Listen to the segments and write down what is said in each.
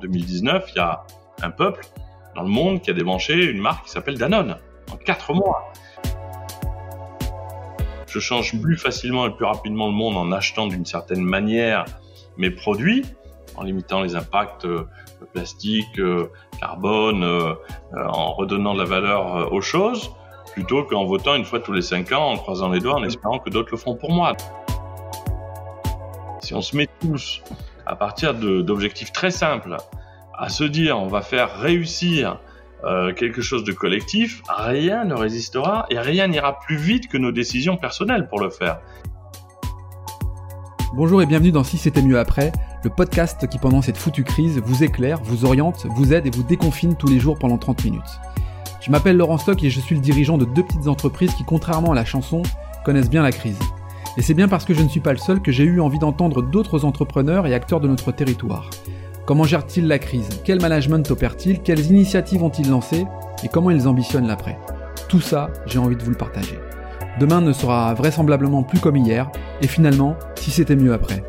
2019, il y a un peuple dans le monde qui a débranché une marque qui s'appelle Danone en quatre mois. Je change plus facilement et plus rapidement le monde en achetant d'une certaine manière mes produits, en limitant les impacts euh, plastique, euh, carbone, euh, en redonnant de la valeur aux choses, plutôt qu'en votant une fois tous les cinq ans, en croisant les doigts, en espérant que d'autres le feront pour moi. Si on se met tous à partir d'objectifs très simples, à se dire on va faire réussir euh, quelque chose de collectif, rien ne résistera et rien n'ira plus vite que nos décisions personnelles pour le faire. Bonjour et bienvenue dans Si c'était mieux après, le podcast qui pendant cette foutue crise vous éclaire, vous oriente, vous aide et vous déconfine tous les jours pendant 30 minutes. Je m'appelle Laurent Stock et je suis le dirigeant de deux petites entreprises qui, contrairement à la chanson, connaissent bien la crise. Et c'est bien parce que je ne suis pas le seul que j'ai eu envie d'entendre d'autres entrepreneurs et acteurs de notre territoire. Comment gèrent-ils la crise? Quel management opèrent-ils Quelles initiatives ont-ils lancées? Et comment ils ambitionnent l'après? Tout ça, j'ai envie de vous le partager. Demain ne sera vraisemblablement plus comme hier, et finalement, si c'était mieux après.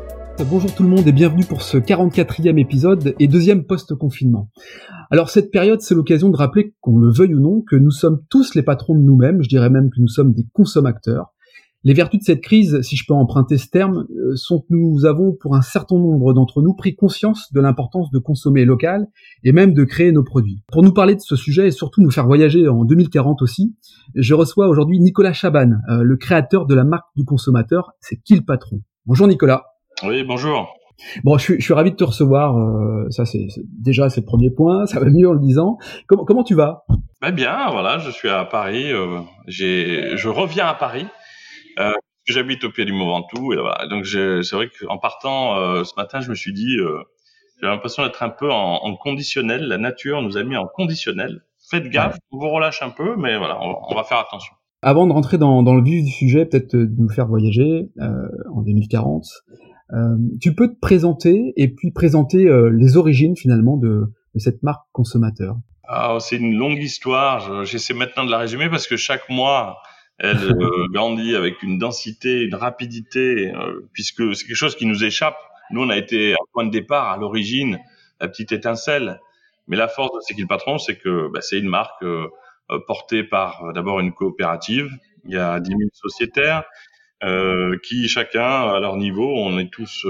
Bonjour tout le monde et bienvenue pour ce 44e épisode et deuxième post-confinement. Alors cette période, c'est l'occasion de rappeler, qu'on le veuille ou non, que nous sommes tous les patrons de nous-mêmes, je dirais même que nous sommes des consommateurs, les vertus de cette crise, si je peux emprunter ce terme, euh, sont que nous avons, pour un certain nombre d'entre nous, pris conscience de l'importance de consommer local et même de créer nos produits. Pour nous parler de ce sujet et surtout nous faire voyager en 2040 aussi, je reçois aujourd'hui Nicolas Chaban, euh, le créateur de la marque du consommateur, c'est qui le patron? Bonjour Nicolas. Oui, bonjour. Bon, je suis, je suis ravi de te recevoir. Euh, ça, c'est déjà c'est le premier point. Ça va mieux en le disant. Comment, comment tu vas? Ben Bien, voilà. Je suis à Paris. Euh, j'ai, je reviens à Paris euh, J'habite au pied du Mont Ventoux et voilà. Donc c'est vrai qu'en partant euh, ce matin, je me suis dit, euh, j'ai l'impression d'être un peu en, en, conditionnel. La nature nous a mis en conditionnel. Faites gaffe, on vous relâche un peu, mais voilà, on, on va faire attention. Avant de rentrer dans, dans le vif du sujet, peut-être de nous faire voyager en 2040, euh, tu peux te présenter et puis présenter les origines finalement de, de cette marque consommateur? Ah, c'est une longue histoire. J'essaie maintenant de la résumer parce que chaque mois, elle euh, grandit avec une densité, une rapidité, euh, puisque c'est quelque chose qui nous échappe. Nous, on a été un point de départ à l'origine, la petite étincelle. Mais la force de C'est qui le patron, c'est que bah, c'est une marque euh, portée par d'abord une coopérative. Il y a 10 000 sociétaires qui, chacun à leur niveau, on est tous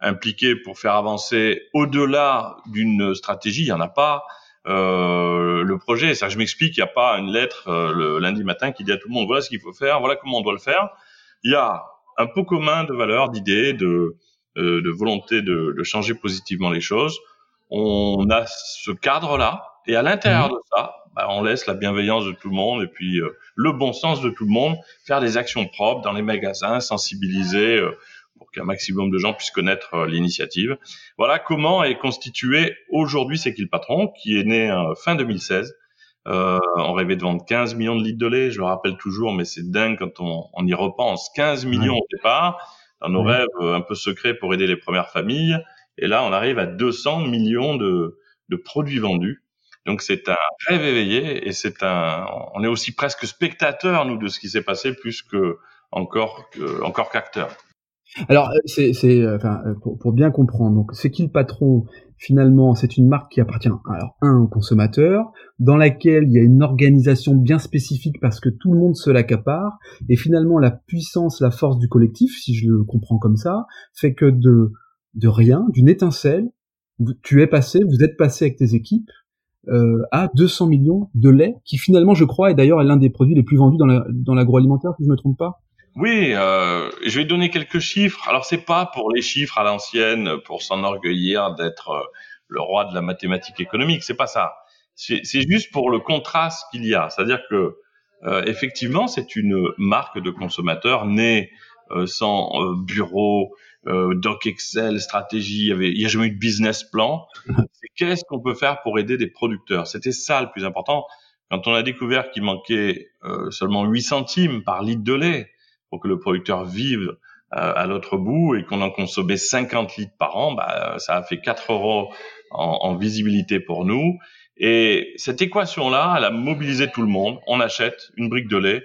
impliqués pour faire avancer au-delà d'une stratégie. Il n'y en a pas. Euh, le projet. Ça, je m'explique, il n'y a pas une lettre euh, le lundi matin qui dit à tout le monde voilà ce qu'il faut faire, voilà comment on doit le faire. Il y a un pot commun de valeurs, d'idées, de, euh, de volonté de, de, changer positivement les choses. On a ce cadre-là, et à l'intérieur mmh. de ça, bah, on laisse la bienveillance de tout le monde et puis le bon sens de tout le monde, faire des actions propres dans les magasins, sensibiliser pour qu'un maximum de gens puissent connaître euh, l'initiative. Voilà comment est constitué aujourd'hui C'est qui le patron, qui est né euh, fin 2016. Euh, on rêvait de vendre 15 millions de litres de lait, je le rappelle toujours, mais c'est dingue quand on, on, y repense. 15 millions au départ, dans nos rêves un peu secrets pour aider les premières familles. Et là, on arrive à 200 millions de, de produits vendus. Donc c'est un rêve éveillé et c'est un, on est aussi presque spectateur nous de ce qui s'est passé plus que encore que, encore qu'acteur. Alors, euh, c'est, euh, euh, pour, bien comprendre, donc, c'est qui le patron? Finalement, c'est une marque qui appartient, alors, un, au consommateur, dans laquelle il y a une organisation bien spécifique parce que tout le monde se l'accapare, et finalement, la puissance, la force du collectif, si je le comprends comme ça, fait que de, de rien, d'une étincelle, tu es passé, vous êtes passé avec tes équipes, euh, à 200 millions de lait, qui finalement, je crois, est d'ailleurs l'un des produits les plus vendus dans, la, dans l'agroalimentaire, si je me trompe pas? Oui, euh, je vais donner quelques chiffres. Alors c'est pas pour les chiffres à l'ancienne, pour s'enorgueillir d'être euh, le roi de la mathématique économique. C'est pas ça. C'est juste pour le contraste qu'il y a. C'est-à-dire que euh, effectivement, c'est une marque de consommateur née euh, sans euh, bureau, doc Excel, stratégie. Il y avait, il y a jamais eu de business plan. Qu'est-ce qu'on peut faire pour aider des producteurs? C'était ça le plus important. Quand on a découvert qu'il manquait seulement 8 centimes par litre de lait pour que le producteur vive euh, à l'autre bout et qu'on en consommait 50 litres par an, bah, ça a fait 4 euros en, en visibilité pour nous. Et cette équation-là, elle a mobilisé tout le monde. On achète une brique de lait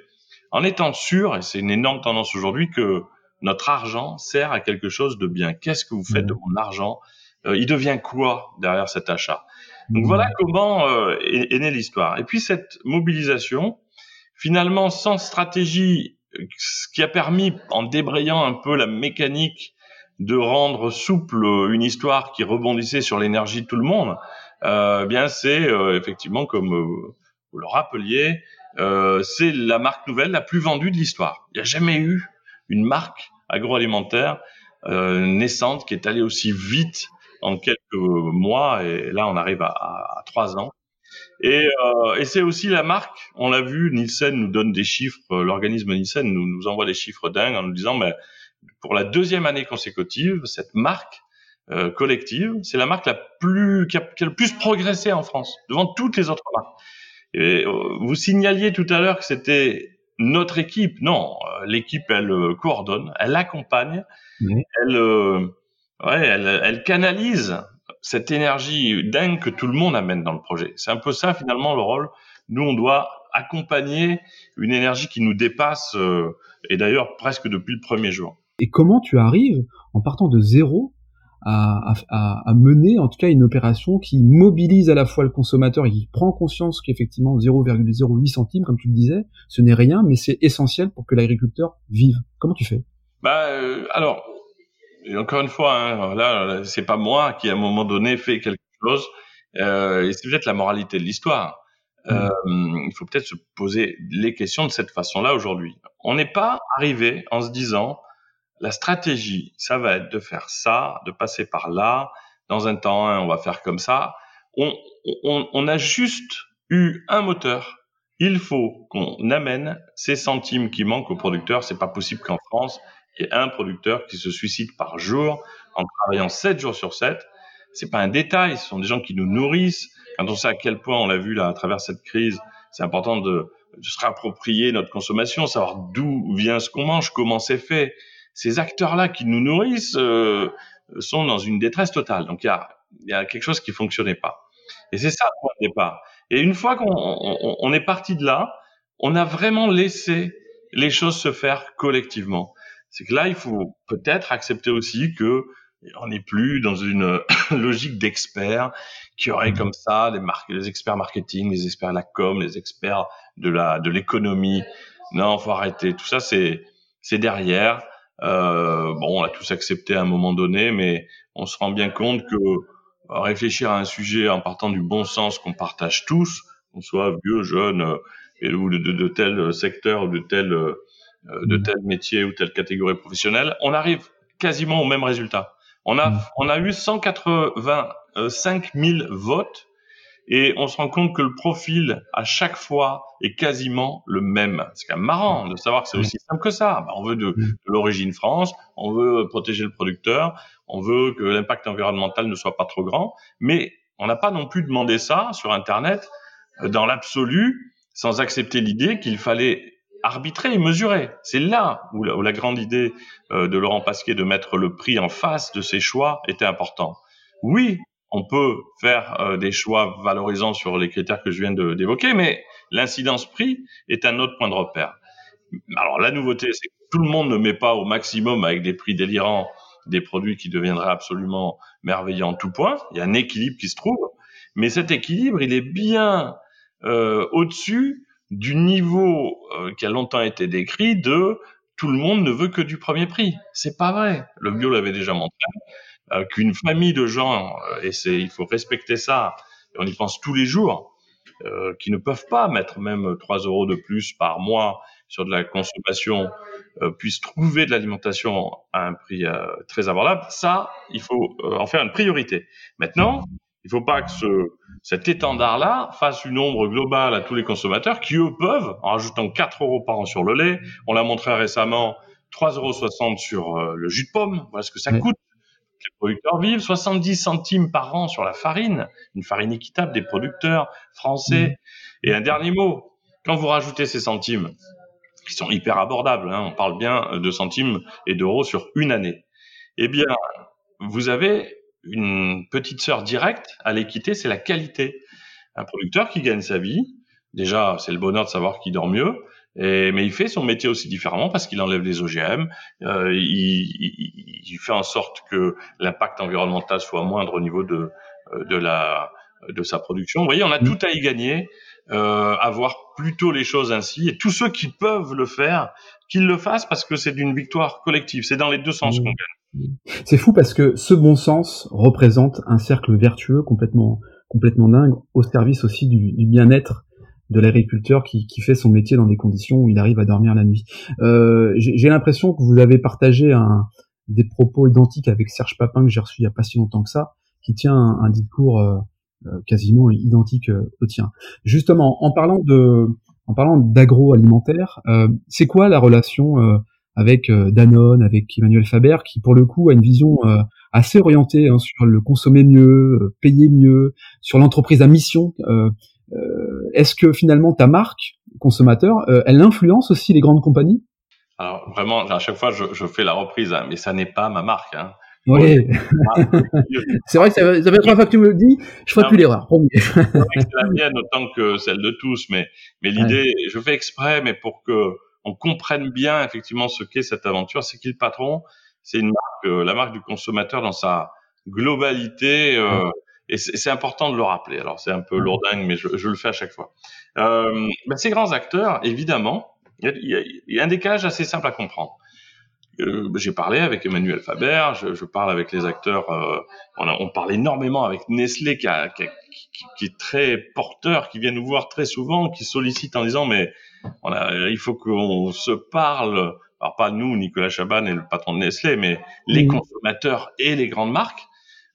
en étant sûr, et c'est une énorme tendance aujourd'hui, que notre argent sert à quelque chose de bien. Qu'est-ce que vous faites de mmh. mon argent? Il devient quoi derrière cet achat? Donc mmh. voilà comment est, est née l'histoire. Et puis cette mobilisation, finalement, sans stratégie, ce qui a permis, en débrayant un peu la mécanique de rendre souple une histoire qui rebondissait sur l'énergie de tout le monde, euh, eh bien c'est euh, effectivement comme euh, vous le rappeliez, euh, c'est la marque nouvelle la plus vendue de l'histoire. Il n'y a jamais eu une marque agroalimentaire naissante qui est allée aussi vite en quelques mois et là on arrive à, trois ans. Et, et c'est aussi la marque, on l'a vu, Nielsen nous donne des chiffres, l'organisme Nielsen nous, nous envoie des chiffres dingues en nous disant, mais pour la deuxième année consécutive, cette marque euh, collective, c'est la marque la plus qui a, qui a, le plus progressé en France devant toutes les autres marques. Et, euh, vous signaliez tout à l'heure que c'était notre équipe. Non, euh, l'équipe elle euh, coordonne, elle accompagne, elle, ouais, elle, elle canalise cette énergie dingue que tout le monde amène dans le projet. C'est un peu ça finalement le rôle. Nous, on doit accompagner une énergie qui nous dépasse, et d'ailleurs presque depuis le premier jour. Et comment tu arrives, en partant de zéro, à, à, à, mener en tout cas une opération qui mobilise à la fois le consommateur et qui prend conscience qu'effectivement 0,08 centimes, comme tu le disais, ce n'est rien, mais c'est essentiel pour que l'agriculteur vive. Comment tu fais? Bah euh, alors, encore une fois, hein, là, c'est pas moi qui à un moment donné fait quelque chose, euh, et c'est peut-être la moralité de l'histoire. Mmh. Euh, il faut peut-être se poser les questions de cette façon-là aujourd'hui. On n'est pas arrivé en se disant la stratégie, ça va être de faire ça, de passer par là. Dans un temps, on va faire comme ça. On, on, on a juste eu un moteur. Il faut qu'on amène ces centimes qui manquent aux producteurs. C'est pas possible qu'en France, ait un producteur qui se suicide par jour en travaillant 7 jours sur 7. C'est pas un détail. Ce sont des gens qui nous nourrissent. Quand on sait à quel point, on l'a vu là à travers cette crise, c'est important de, se réapproprier notre consommation, savoir d'où vient ce qu'on mange, comment c'est fait ces acteurs-là qui nous nourrissent euh, sont dans une détresse totale. Donc il y a, y a quelque chose qui fonctionnait pas. Et c'est ça le point de départ. Et une fois qu'on on, on est parti de là, on a vraiment laissé les choses se faire collectivement. C'est que là, il faut peut-être accepter aussi que on n'est plus dans une logique d'experts qui auraient comme ça des marques, les experts marketing, les experts de la com, les experts de la de l'économie. Non, faut arrêter. Tout ça, c'est c'est derrière. Euh, bon, on a tous accepté à un moment donné, mais on se rend bien compte que réfléchir à un sujet en partant du bon sens qu'on partage tous, qu'on soit vieux, jeune, euh, ou de, de, de, tel secteur ou de tel euh, de mmh. tel métier ou telle catégorie professionnelle, on arrive quasiment au même résultat. On a mmh. on a eu 185 000 votes et on se rend compte que le profil à chaque fois est quasiment le même. C'est quand même marrant de savoir que c'est aussi simple que ça. Bah, on veut de, de l'origine France, on veut protéger le producteur, on veut que l'impact environnemental ne soit pas trop grand, mais on n'a pas non plus demandé ça sur Internet euh, dans l'absolu, sans accepter l'idée qu'il fallait arbitrer et mesurer. C'est là où la, grande idée euh, de Laurent Pasquier de mettre le prix en face de ses choix était important. Oui, on peut faire euh, des choix valorisants sur les critères que je viens d'évoquer, mais l'incidence prix est un autre point de repère. Alors la nouveauté, c'est que tout le monde ne met pas au maximum avec des prix délirants des produits qui deviendraient absolument merveilleux en tout point. Il y a un équilibre qui se trouve, mais cet équilibre, il est bien euh, au-dessus du niveau euh, qui a longtemps été décrit de tout le monde ne veut que du premier prix. C'est pas vrai. Le bio l'avait déjà montré. Euh, qu'une famille de gens, euh, et c'est, il faut respecter ça, on y pense tous les jours, euh, qui ne peuvent pas mettre même 3 euros de plus par mois sur de la consommation, euh, puissent trouver de l'alimentation à un prix euh, très abordable, ça, il faut en faire une priorité. Maintenant, il ne faut pas que ce, cet étendard-là fasse une ombre globale à tous les consommateurs qui, eux, peuvent, en rajoutant 4 euros par an sur le lait, on l'a montré récemment, 3,60 euros sur le jus de pomme, voilà ce que ça coûte les producteurs vivent 70 centimes par an sur la farine, une farine équitable des producteurs français. Mmh. Et un dernier mot, quand vous rajoutez ces centimes, qui sont hyper abordables, hein, on parle bien de centimes et d'euros sur une année, eh bien, vous avez une petite sœur directe à l'équité, c'est la qualité. Un producteur qui gagne sa vie, déjà, c'est le bonheur de savoir qu'il dort mieux, Et, mais il fait son métier aussi différemment parce qu'il enlève les OGM, euh, il, il, il, fait en sorte que l'impact environnemental soit moindre au niveau de, euh, de, la, de sa production. Vous voyez, on a tout à y gagner, euh, à voir plutôt les choses ainsi. Et tous ceux qui peuvent le faire, qu'ils le fassent parce que c'est d'une victoire collective. C'est dans les deux sens qu'on gagne. C'est fou parce que ce bon sens représente un cercle vertueux complètement complètement dingue au service aussi du, bien-être de l'agriculteur qui, qui, fait son métier dans des conditions où il arrive à dormir la nuit. Euh, j'ai l'impression que vous avez partagé un, des propos identiques avec Serge Papin que j'ai reçu il y a pas si longtemps que ça, qui tient un, un discours euh, euh quasiment identique euh, au tien. Justement, en parlant de, en parlant d'agroalimentaire, euh, c'est quoi la relation avec Danone, avec Emmanuel Faber, qui pour le coup a une vision assez orientée hein, sur le consommer mieux, payer mieux, sur l'entreprise à mission. Est-ce que finalement ta marque consommateur, elle influence aussi les grandes compagnies? Alors vraiment, à chaque fois je, je fais la reprise, hein, mais ça n'est pas ma marque. Hein. Oui. c'est vrai que ça, ça fait trois fois que tu me le dis, je ferai plus l'erreur. c'est la mienne autant que celle de tous, mais, mais l'idée, je fais exprès, mais pour que on comprenne bien effectivement ce qu'est cette aventure, c'est qu'il patron, c'est une marque, euh, la marque du consommateur dans sa globalité, euh, et c'est important de le rappeler. Alors c'est un peu lourdingue, mais je, je, le fais à chaque fois. Euh, ben, ces grands acteurs, évidemment, il y, a, il y a un décalage assez simple à comprendre euh, j'ai parlé avec Emmanuel Faber, je, je parle avec les acteurs, euh, on, a, on, parle énormément avec Nestlé qui, a, qui, qui, est très porteur, qui vient nous voir très souvent, qui sollicite en disant mais on a, il faut qu'on se parle, alors pas nous, Nicolas Chaban et le patron de Nestlé, mais les consommateurs et les grandes marques,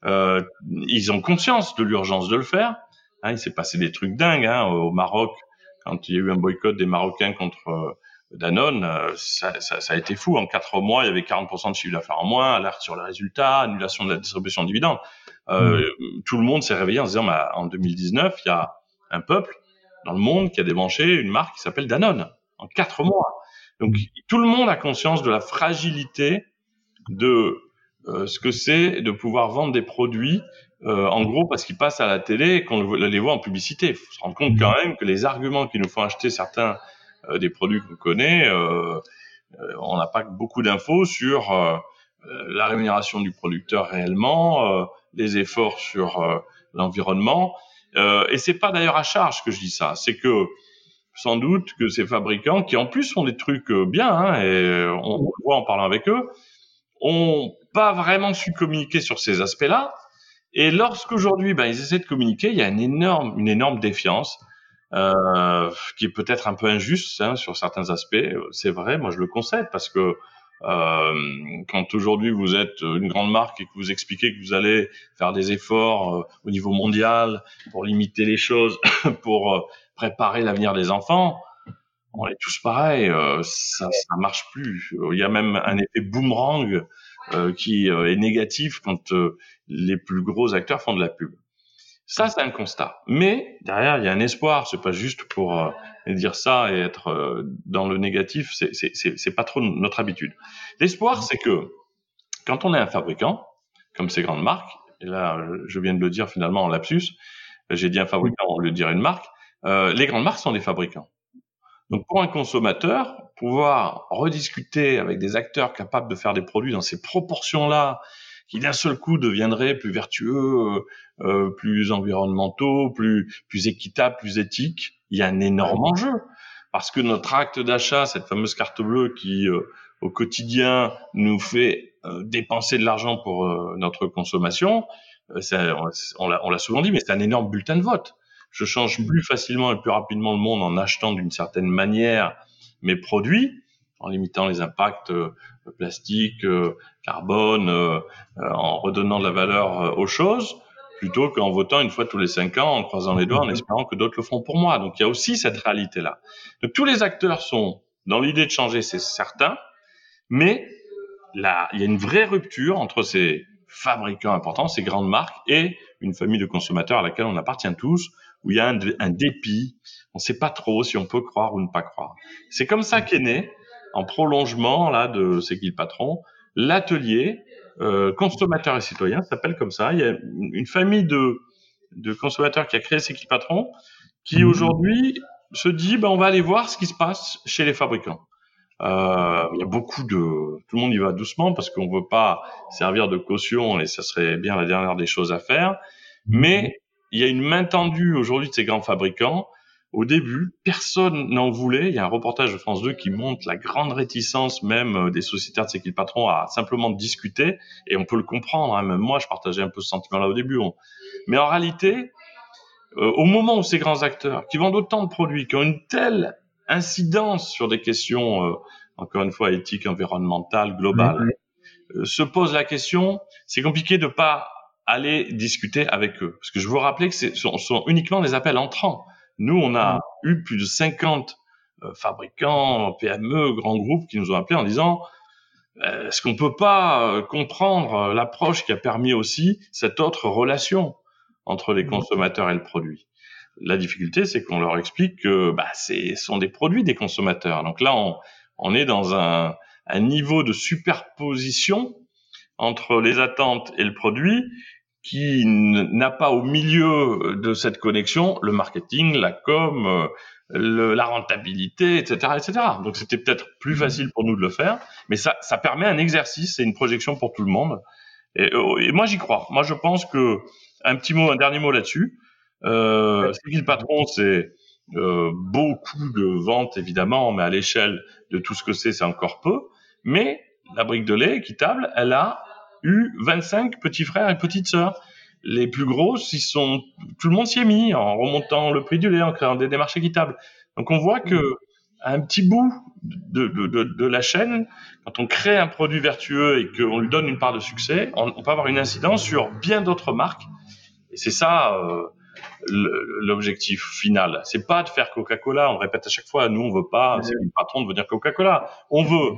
euh, ils ont conscience de l'urgence de le faire. Hein, il s'est passé des trucs dingues hein, au Maroc quand il y a eu un boycott des Marocains contre Danone, euh, ça, ça, ça, a été fou. En quatre mois, il y avait 40% de chiffre d'affaires en moins, alerte sur les résultats, annulation de la distribution de dividendes. Euh, mmh. Tout le monde s'est réveillé en se disant, bah, en 2019, il y a un peuple dans le monde qui a débranché une marque qui s'appelle Danone en quatre mois. Donc tout le monde a conscience de la fragilité de euh, ce que c'est de pouvoir vendre des produits euh, en gros parce qu'ils passent à la télé et qu'on les voit en publicité. Il faut se rendre compte quand même que les arguments qui nous font acheter certains euh, des produits qu'on connaît, euh, euh, on n'a pas beaucoup d'infos sur la rémunération du producteur réellement, les efforts sur l'environnement. Euh, et c'est pas d'ailleurs à charge que je dis ça, c'est que sans doute que ces fabricants, qui en plus font des trucs bien, hein, et on, le voit en parlant avec eux, ont pas vraiment su communiquer sur ces aspects-là. Et lorsqu'aujourd'hui, ben, ils essaient de communiquer, il y a une énorme, défiance euh, qui est peut-être un peu injuste hein, sur certains aspects. C'est vrai, moi je le concède parce que euh, quand aujourd'hui vous êtes une grande marque et que vous expliquez que vous allez faire des efforts euh, au niveau mondial pour limiter les choses, pour euh, préparer l'avenir des enfants, on est tous pareils, euh, ça, ça marche plus. Il y a même un effet boomerang qui est négatif quand les plus gros acteurs font de la pub. Ça, c'est un constat. Mais derrière, il y a un espoir. C'est pas juste pour euh, dire ça et être euh, dans le négatif. C'est, pas trop notre habitude. L'espoir, c'est que quand on est un fabricant, comme ces grandes marques, et là, je viens de le dire finalement en lapsus, j'ai dit un fabricant lieu de dire une marque, euh, les grandes marques sont des fabricants. Donc pour un consommateur, pouvoir rediscuter avec des acteurs capables de faire des produits dans ces proportions-là, qui d'un seul coup deviendraient plus vertueux, euh, euh, plus environnementaux, plus plus équitables, plus éthiques, il y a un énorme enjeu. Parce que notre acte d'achat, cette fameuse carte bleue qui euh, au quotidien nous fait euh, dépenser de l'argent pour euh, notre consommation, ça, on l'a souvent dit, mais c'est un énorme bulletin de vote. Je change plus facilement et plus rapidement le monde en achetant d'une certaine manière mes produits, en limitant les impacts plastique, euh, carbone, euh, euh, en redonnant de la valeur aux choses, plutôt qu'en votant une fois tous les cinq ans, en croisant les doigts, en espérant que d'autres le font pour moi. Donc il y a aussi cette réalité-là. Donc tous les acteurs sont dans l'idée de changer, c'est certain, mais là, il y a une vraie rupture entre ces fabricants importants, ces grandes marques, et une famille de consommateurs à laquelle on appartient tous, où il y a un, un dépit, on ne sait pas trop si on peut croire ou ne pas croire. C'est comme ça qu'est né en prolongement là de C'est qui le patron, l'atelier euh, consommateurs et citoyens s'appelle comme ça. Il y a une famille de, de consommateurs qui a créé C'est qui le patron, qui mmh. aujourd'hui se dit, ben, on va aller voir ce qui se passe chez les fabricants. Euh, il y a beaucoup de, tout le monde y va doucement parce qu'on veut pas servir de caution et ça serait bien la dernière des choses à faire. Mais il y a une main tendue aujourd'hui de ces grands fabricants. Au début, personne n'en voulait. Il y a un reportage de France 2 qui montre la grande réticence même euh, des sociétaires de ces patrons à simplement discuter. Et on peut le comprendre. Hein. Même moi, je partageais un peu ce sentiment-là au début. Mais en réalité, euh, au moment où ces grands acteurs qui vendent autant de produits, qui ont une telle incidence sur des questions, euh, encore une fois, éthiques, environnementales, globales, euh, se posent la question, c'est compliqué de pas aller discuter avec eux. Parce que je vous rappelle que ce sont, sont, uniquement des appels entrants. Nous, on a eu plus de 50 fabricants, PME, grands groupes qui nous ont appelés en disant est-ce qu'on peut pas comprendre l'approche qui a permis aussi cette autre relation entre les consommateurs et le produit? La difficulté, c'est qu'on leur explique que bah, ce sont des produits des consommateurs. Donc là, on, on est dans un, un, niveau de superposition entre les attentes et le produit qui n'a pas au milieu de cette connexion le marketing, la com, le, la rentabilité, etc., etc. Donc c'était peut-être plus mmh. facile pour nous de le faire, mais ça, ça permet un exercice et une projection pour tout le monde. Et, et moi j'y crois. Moi je pense que un petit mot, un dernier mot là-dessus. Euh, ce le patron, c'est euh, beaucoup de ventes évidemment, mais à l'échelle de tout ce que c'est, c'est encore peu. Mais la brique de lait équitable, elle a eu 25 petits frères et petites sœurs. Les plus grosses, ils sont, tout le monde s'y est mis en remontant le prix du lait, en créant des démarches équitables. Donc on voit que un petit bout de, de, de, de, la chaîne, quand on crée un produit vertueux et qu'on lui donne une part de succès, on, on peut avoir une incidence sur bien d'autres marques et c'est ça euh, l'objectif final. C'est pas de faire Coca-Cola. On répète à chaque fois, nous on veut pas, c'est le patron de venir Coca-Cola. On veut,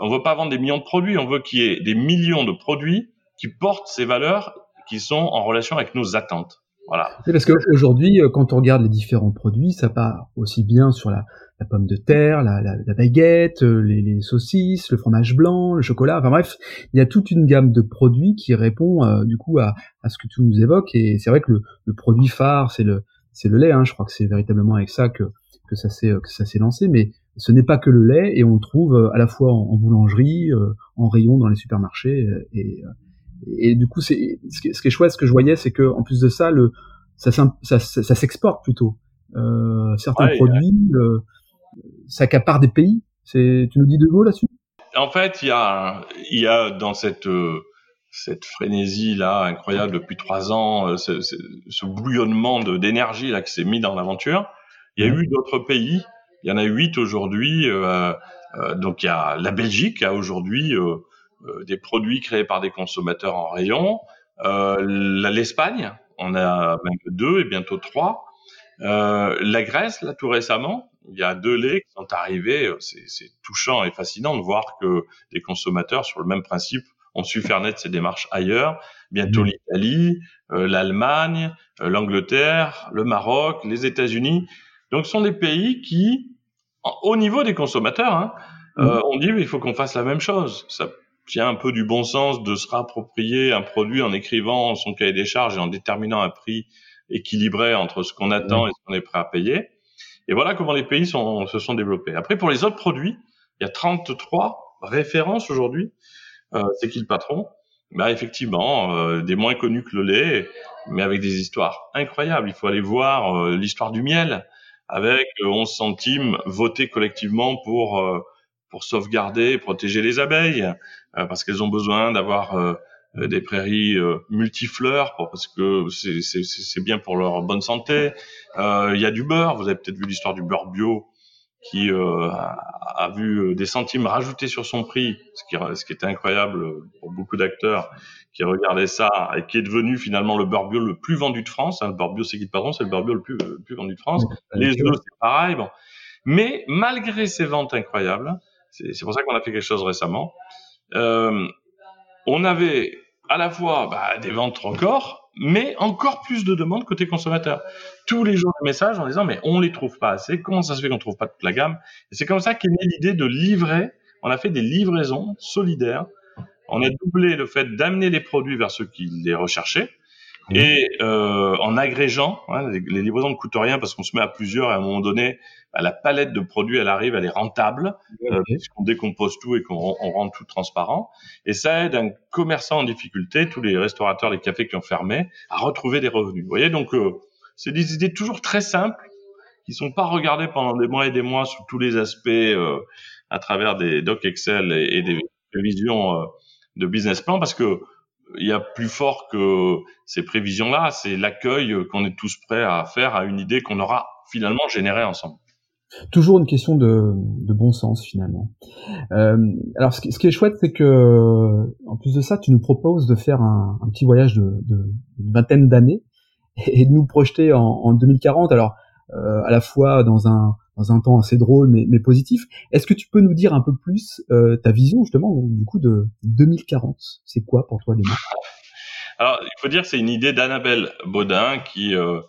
on veut pas vendre des millions de produits. On veut qu'il y ait des millions de produits qui portent ces valeurs, qui sont en relation avec nos attentes. Voilà. C'est parce qu'aujourd'hui, euh, quand on regarde les différents produits, ça part aussi bien sur la, pomme de terre, la, baguette, euh, les, saucisses, le fromage blanc, le chocolat. Enfin bref, il y a toute une gamme de produits qui répond euh, du coup à, ce que tu nous évoques. Et c'est vrai que le, produit phare, c'est le lait. Hein. Je crois que c'est véritablement avec ça que que ça s'est que ça s'est lancé. Mais ce n'est pas que le lait, et on le trouve euh, à la fois en, boulangerie, en rayon dans les supermarchés. Et, et, du coup, c'est ce, qui est chouette, ce que je voyais, c'est que en plus de ça, le ça, ça, ça, ça s'exporte plutôt. Euh, certains produits, s'accapare des pays. C'est, tu nous dis deux mots là-dessus? En fait, il y a, il y a dans cette euh, cette frénésie là incroyable depuis trois ans, euh, ce, ce, bouillonnement de, d'énergie là qui s'est mis dans l'aventure. Il y a eu d'autres pays. Il y en a huit aujourd'hui. Euh, euh, donc il y a la Belgique a aujourd'hui euh, des produits créés par des consommateurs en rayon. L'Espagne, on a même deux et bientôt trois. la Grèce là tout récemment il y a deux laits qui sont arrivés. C'est touchant et fascinant de voir que des consommateurs, sur le même principe, ont su faire naître ces démarches ailleurs. Bientôt mmh. l'Italie, euh, l'Allemagne, euh, l'Angleterre, le Maroc, les États-Unis. Donc, ce sont des pays qui, au niveau des consommateurs, hein, mmh. on dit il faut qu'on fasse la même chose. Ça tient un peu du bon sens de se rapproprier un produit en écrivant son cahier des charges et en déterminant un prix équilibré entre ce qu'on attend mmh. et ce qu'on est prêt à payer. Et voilà comment les pays sont, se sont développés. Après, pour les autres produits, il y a 33 références aujourd'hui. Euh, c'est qui le patron? Bah, Effectivement, euh, des moins connus que le lait, mais avec des histoires incroyables. Il faut aller voir euh, l'histoire du miel, avec 11 euh, centimes votés collectivement pour, euh, pour sauvegarder, protéger les abeilles, parce qu'elles ont besoin d'avoir euh, des prairies euh, multifleurs parce que c'est bien pour leur bonne santé. Euh, il y a du beurre, vous avez peut-être vu l'histoire du beurre bio qui a, a, vu des centimes rajoutés sur son prix, ce qui, ce qui était incroyable pour beaucoup d'acteurs qui regardaient ça et qui est devenu finalement le beurre bio le plus vendu de France. Hein, le beurre bio, c'est qui de patron, c'est le beurre bio le plus, le plus vendu de France. Les œufs, c'est pareil. Bon. Mais malgré ces ventes incroyables, c'est pour ça qu'on a fait quelque chose récemment. Euh, on avait à la fois bah, des ventes records, mais encore plus de demandes côté consommateur. Tous les jours des messages en disant mais on les trouve pas assez, comment ça se fait qu'on trouve pas toute la gamme? Et c'est comme ça qu'est née l'idée de livrer. On a fait des livraisons solidaires. On a doublé le fait d'amener les produits vers ceux qui les recherchaient. Et euh, en agrégeant, hein, les, livraisons ne coûtent rien parce qu'on se met à plusieurs et à un moment donné, bah, la palette de produits, elle arrive, elle est rentable euh, puisqu'on décompose tout et qu'on rend tout transparent. Et ça aide un commerçant en difficulté, tous les restaurateurs, les cafés qui ont fermé, à retrouver des revenus. Vous voyez, donc euh, c'est des idées toujours très simples qui sont pas regardées pendant des mois et des mois sous tous les aspects euh, à travers des docs Excel et, et des visions de business plan parce que il y a plus fort que ces prévisions-là, c'est l'accueil qu'on est tous prêts à faire à une idée qu'on aura finalement générée ensemble. Toujours une question de, bon sens finalement. Euh, alors ce qui, est chouette, c'est que en plus de ça, tu nous proposes de faire un, petit voyage de, vingtaine d'années et de nous projeter en, en 2040. Alors euh, à la fois dans un dans un temps assez drôle mais, mais positif. Est-ce que tu peux nous dire un peu plus euh, ta vision justement du coup de 2040 C'est quoi pour toi demain? Alors il faut dire que c'est une idée d'Annabelle Baudin qui euh,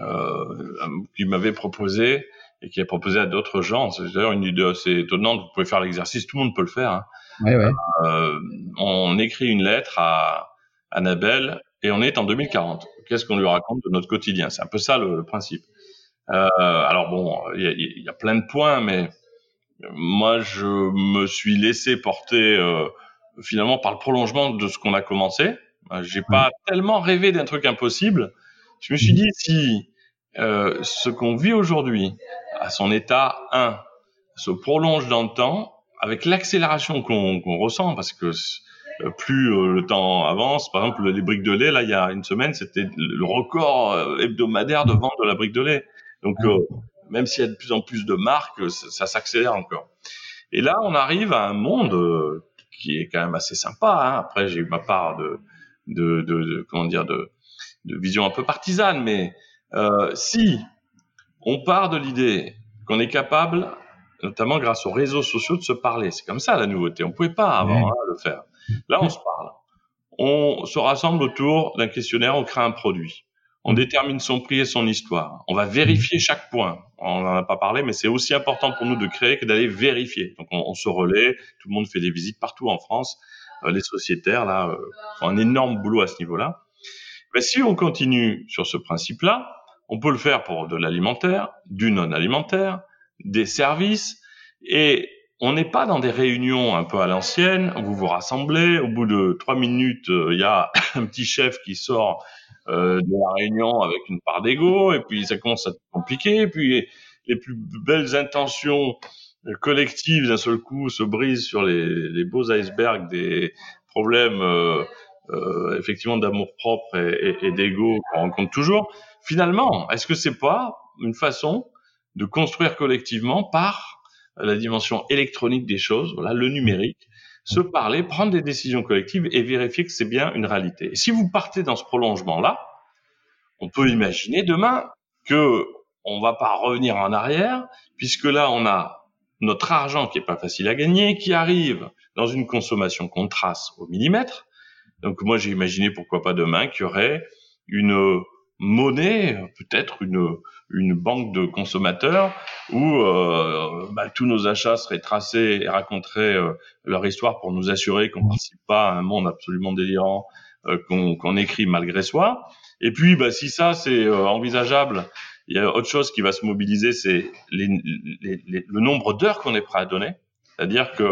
euh, qui m'avait proposé et qui a proposé à d'autres gens. C'est d'ailleurs une idée assez étonnante. Vous pouvez faire l'exercice, tout le monde peut le faire. Hein. Ouais, ouais. On écrit une lettre à Annabelle et on est en 2040. Qu'est-ce qu'on lui raconte de notre quotidien? C'est un peu ça le, le principe. Euh, alors bon, il y a, y a, plein de points, mais moi je me suis laissé porter euh, finalement par le prolongement de ce qu'on a commencé. Euh, j'ai pas tellement rêvé d'un truc impossible. Je me suis dit si euh, ce qu'on vit aujourd'hui à son état 1 se prolonge dans le temps avec l'accélération qu'on ressent parce que plus le temps avance. Par exemple, les briques de lait, là, il y a une semaine, c'était le record hebdomadaire de vente de la brique de lait. Donc, euh, même s'il y a de plus en plus de marques, ça, ça s'accélère encore. Et là, on arrive à un monde euh, qui est quand même assez sympa. Hein. Après, j'ai eu ma part de, de, de, de, comment dire, de, de vision un peu partisane, mais euh, si on part de l'idée qu'on est capable, notamment grâce aux réseaux sociaux, de se parler, c'est comme ça la nouveauté. On pouvait pas avant hein, le faire. Là, on se parle. On se rassemble autour d'un questionnaire, on crée un produit. On détermine son prix et son histoire. On va vérifier chaque point. On n'en a pas parlé, mais c'est aussi important pour nous de créer que d'aller vérifier. Donc on, se relaie, tout le monde fait des visites partout en France. Euh, les sociétaires là euh, font un énorme boulot à ce niveau-là. Mais si on continue sur ce principe-là, on peut le faire pour de l'alimentaire, du non-alimentaire, des services, et on n'est pas dans des réunions un peu à l'ancienne. Vous vous rassemblez, au bout de trois minutes, euh, il y a un petit chef qui sort euh, de la réunion avec une part d'ego, et puis ça commence à être compliqué, et puis les plus belles intentions collectives d'un seul coup se brisent sur les, beaux icebergs des problèmes euh, euh, effectivement d'amour propre et, et, et d'ego qu'on rencontre toujours. Finalement, est-ce que c'est pas une façon de construire collectivement par la dimension électronique des choses, voilà, le numérique, se parler, prendre des décisions collectives et vérifier que c'est bien une réalité. Et si vous partez dans ce prolongement-là, on peut imaginer demain que on va pas revenir en arrière, puisque là, on a notre argent qui est pas facile à gagner, qui arrive dans une consommation qu'on trace au millimètre. Donc moi, j'ai imaginé pourquoi pas demain qu'il y aurait une monnaie, peut-être une, une banque de consommateurs où euh, bah, tous nos achats seraient tracés et raconteraient euh, leur histoire pour nous assurer qu'on ne participe pas à un monde absolument délirant euh, qu'on écrit malgré soi. Et puis, bah, si ça c'est euh, envisageable, il y a autre chose qui va se mobiliser, c'est les, les, les, le nombre d'heures qu'on est prêt à donner. C'est-à-dire que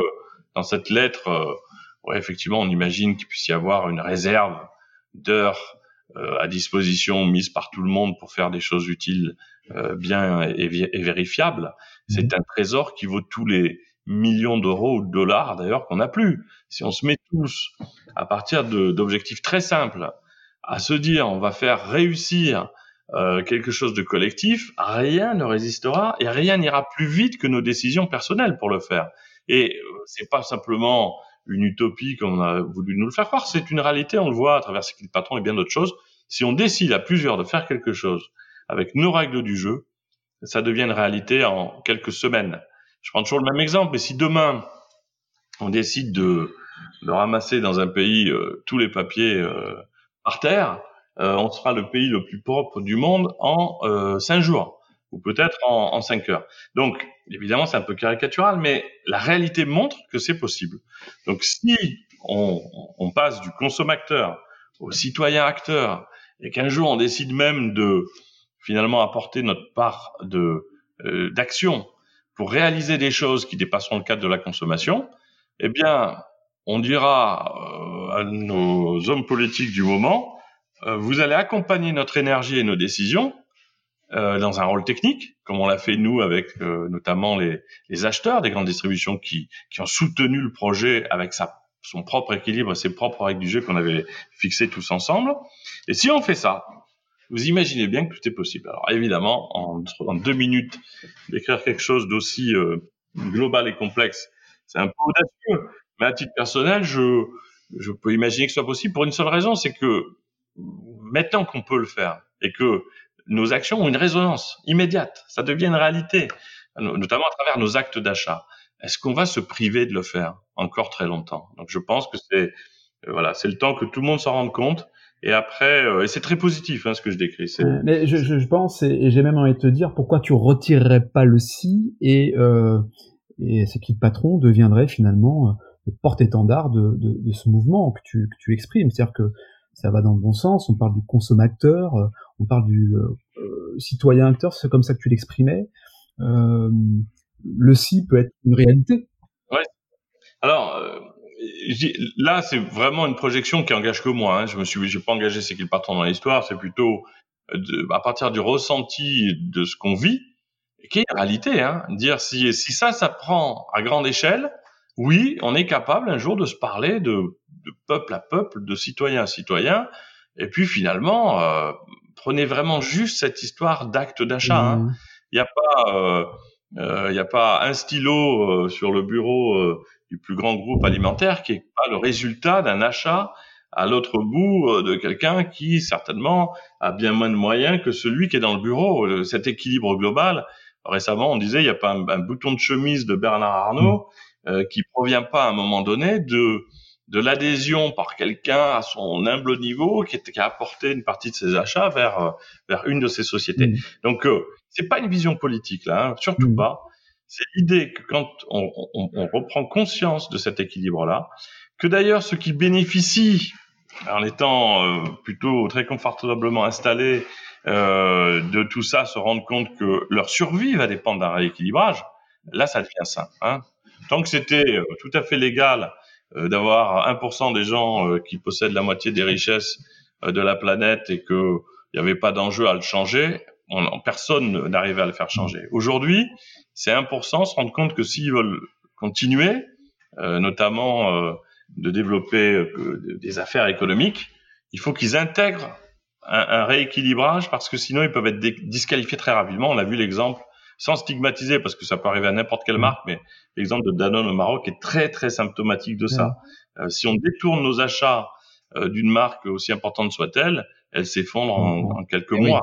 dans cette lettre, ouais, effectivement, on imagine qu'il puisse y avoir une réserve d'heures euh, à disposition mise par tout le monde pour faire des choses utiles euh, bien et, et vérifiables. C'est mhm. un trésor qui vaut tous les millions d'euros ou de dollars d'ailleurs qu'on n'a plus. Si on se met tous à partir d'objectifs très simples à se dire on va faire réussir euh, quelque chose de collectif, rien ne résistera et rien n'ira plus vite que nos décisions personnelles pour le faire. Et euh, c'est pas simplement une utopie comme on a voulu nous le faire croire. C'est une réalité, on le voit à travers ce qu'il patron et bien d'autres choses. Si on décide à plusieurs de faire quelque chose avec nos règles du jeu, ça devient une réalité en quelques semaines. Je prends toujours le même exemple, mais si demain on décide de, de ramasser dans un pays euh, tous les papiers euh, par terre, euh, on sera le pays le plus propre du monde en euh, cinq jours ou peut-être en, en cinq heures. Donc, évidemment, c'est un peu caricatural, mais la réalité montre que c'est possible. Donc, si on, on passe du consommateur au citoyen acteur et qu'un jour on décide même de finalement apporter notre part de euh, d'action pour réaliser des choses qui dépasseront le cadre de la consommation, eh bien, on dira euh, à nos hommes politiques du moment, euh, vous allez accompagner notre énergie et nos décisions euh, dans un rôle technique, comme on l'a fait nous avec notamment les, les, acheteurs des grandes distributions qui, qui ont soutenu le projet avec sa, son propre équilibre, ses propres règles du jeu qu'on avait fixées tous ensemble. Et si on fait ça, vous imaginez bien que tout est possible. Alors évidemment, en, en deux minutes, d'écrire quelque chose d'aussi global et complexe, c'est un peu audacieux. Mais à titre personnel, je, je peux imaginer que ce soit possible pour une seule raison, c'est que maintenant qu'on peut le faire et que nos actions ont une résonance immédiate, ça devient une réalité, notamment à travers nos actes d'achat. Est-ce qu'on va se priver de le faire encore très longtemps? Donc je pense que c'est euh, voilà, c'est le temps que tout le monde s'en rende compte. Et après, euh, et c'est très positif hein, ce que je décris. Euh, mais je, je, pense, et, j'ai même envie de te dire, pourquoi tu retirerais pas le si et euh, et c'est qui le patron deviendrait finalement le porte-étendard de, de, de, ce mouvement que tu, que tu exprimes. C'est-à-dire que ça va dans le bon sens, on parle du consommateur, euh, on parle du euh, euh, citoyen acteur, c'est comme ça que tu l'exprimais. Le si peut être une réalité. Ouais. Alors là, c'est vraiment une projection qui engage que moi. Hein. Je me suis, pas engagé c'est qui le patron dans l'histoire. C'est plutôt à partir du ressenti de ce qu'on vit, qui est une réalité. Hein. Dire si si ça, ça prend à grande échelle, oui, on est capable un jour de se parler de, de peuple à peuple, de citoyen à citoyen, et puis finalement, euh, prenez vraiment juste cette histoire d'acte d'achat. Hein. Mmh. Il n'y a pas, euh, euh, il a pas un stylo sur le bureau du plus grand groupe alimentaire qui est pas le résultat d'un achat à l'autre bout de quelqu'un qui certainement a bien moins de moyens que celui qui est dans le bureau. Cet équilibre global. Récemment, on disait il n'y a pas un, bouton de chemise de Bernard Arnault. Mmh. Euh, qui provient pas à un moment donné de de l'adhésion par quelqu'un à son humble niveau qui, qui, a apporté une partie de ses achats vers euh, vers une de ces sociétés. Mmh. Donc euh, c'est pas une vision politique là, hein, surtout mmh. pas. C'est l'idée que quand on, on, on, reprend conscience de cet équilibre-là, que d'ailleurs ceux qui bénéficient en étant euh, plutôt très confortablement installés euh, de tout ça se rendent compte que leur survie va dépendre d'un rééquilibrage. Là, ça devient simple. Hein tant que c'était euh, tout à fait légal d'avoir 1% des gens euh, qui possèdent la moitié des richesses de la planète et qu'il n'y avait pas d'enjeu à le changer, on, personne n'arrivait à le faire changer. Aujourd'hui, ces 1% se rendent compte que s'ils veulent continuer, notamment de développer des affaires économiques, il faut qu'ils intègrent un, un, rééquilibrage parce que sinon ils peuvent être disqualifiés très rapidement. On a vu l'exemple sans stigmatiser, parce que ça peut arriver à n'importe quelle mm. marque, mais l'exemple de Danone au Maroc est très très symptomatique de ça. Euh, si on détourne nos achats euh, d'une marque aussi importante soit-elle, elle s'effondre en, mm. en, quelques et mois.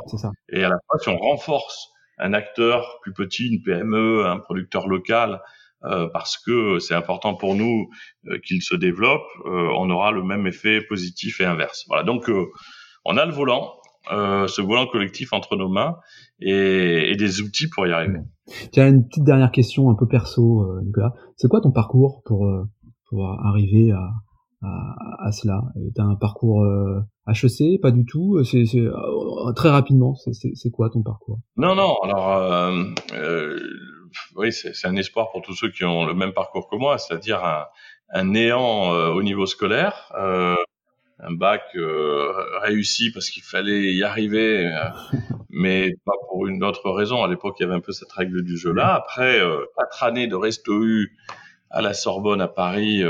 Et à la fois, si on renforce un acteur plus petit, une PME, un producteur local, euh, parce que c'est important pour nous qu'il se développe, on aura le même effet positif et inverse. Voilà, donc on a le volant, ce volant collectif entre nos mains, et, et, des outils pour y arriver. Tiens, une petite dernière question un peu perso, euh, Nicolas. C'est quoi ton parcours pour, euh, pour arriver à, à, à cela? Euh, T'as un parcours euh, HEC Pas du tout? C'est très rapidement. C'est quoi ton parcours? Non, non. Alors, euh, oui, c'est un espoir pour tous ceux qui ont le même parcours que moi, c'est-à-dire un, un, néant au niveau scolaire un bac euh, réussi parce qu'il fallait y arriver, euh, mais pas pour une autre raison. À l'époque, il y avait un peu cette règle du jeu-là. Après, euh, quatre années de resto U à la Sorbonne à Paris,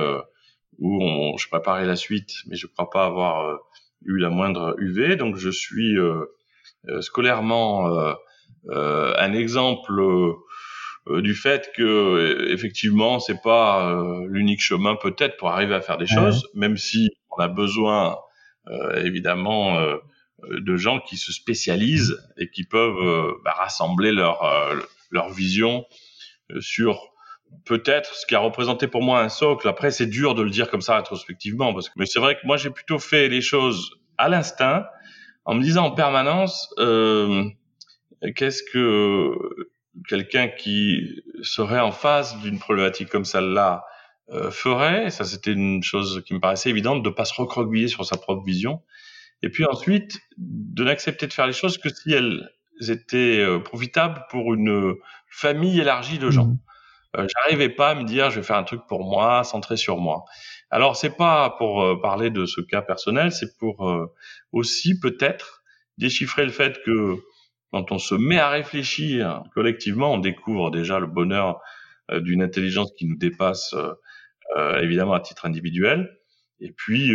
où on, je préparais la suite, mais je ne crois pas avoir eu la moindre UV. Donc, je suis scolairement un exemple du fait que effectivement c'est pas l'unique chemin peut-être pour arriver à faire des choses, même si on a besoin euh, évidemment euh, de gens qui se spécialisent et qui peuvent euh, bah, rassembler leur leur vision sur peut-être ce qui a représenté pour moi un socle. Après, c'est dur de le dire comme ça rétrospectivement, mais c'est vrai que moi j'ai plutôt fait les choses à l'instinct, en me disant en permanence qu'est-ce que quelqu'un qui serait en face d'une problématique comme celle-là euh, ferait, ça c'était une chose qui me paraissait évidente, de pas se recroqueviller sur sa propre vision. Et puis ensuite, de n'accepter de faire les choses que si elles étaient euh, profitables pour une famille élargie de gens. Mmh. Euh, j'arrivais pas à me dire je vais faire un truc pour moi, centré sur moi. Alors c'est pas pour parler de ce cas personnel, c'est pour aussi peut-être déchiffrer le fait que quand on se met à réfléchir collectivement, on découvre déjà le bonheur d'une intelligence qui nous dépasse évidemment à titre individuel. Et puis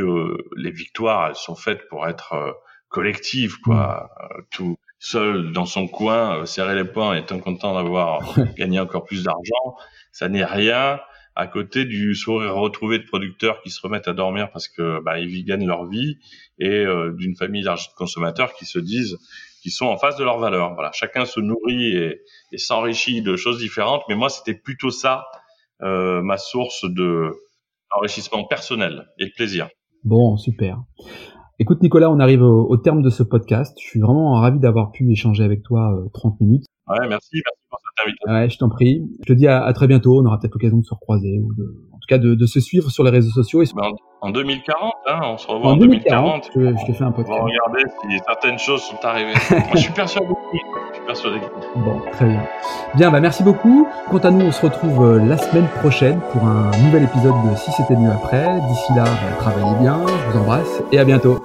les victoires, elles sont faites pour être collectives, quoi. Mmh. tout seul dans son coin, serrer les poings, étant content d'avoir gagné encore plus d'argent, ça n'est rien à côté du sourire retrouvé de producteurs qui se remettent à dormir parce que bah, ils gagnent leur vie et euh, d'une famille large de consommateurs qui se disent qu'ils sont en face de leurs valeurs. Voilà, chacun se nourrit et, et s'enrichit de choses différentes, mais moi c'était plutôt ça euh, ma source de enrichissement personnel et de plaisir. Bon, super. Écoute Nicolas, on arrive au, terme de ce podcast. Je suis vraiment ravi d'avoir pu échanger avec toi 30 euh, minutes. Ouais, merci, merci pour cette invitation. Ouais, je t'en prie. Je te dis à, très bientôt. On aura peut-être l'occasion de se recroiser ou de, en tout cas, de, de se suivre sur les réseaux sociaux. Ben, en 2040, hein, on se revoit en, 2040. 2040 je, je, te fais un podcast. On va regarder si certaines choses sont arrivées. Moi, je suis persuadé. Bon, très bien. Bien, bah merci beaucoup. Quant à nous, on se retrouve euh, la semaine prochaine pour un nouvel épisode de Si c'était mieux après. D'ici là, bah, travaillez bien. Je vous embrasse et à bientôt.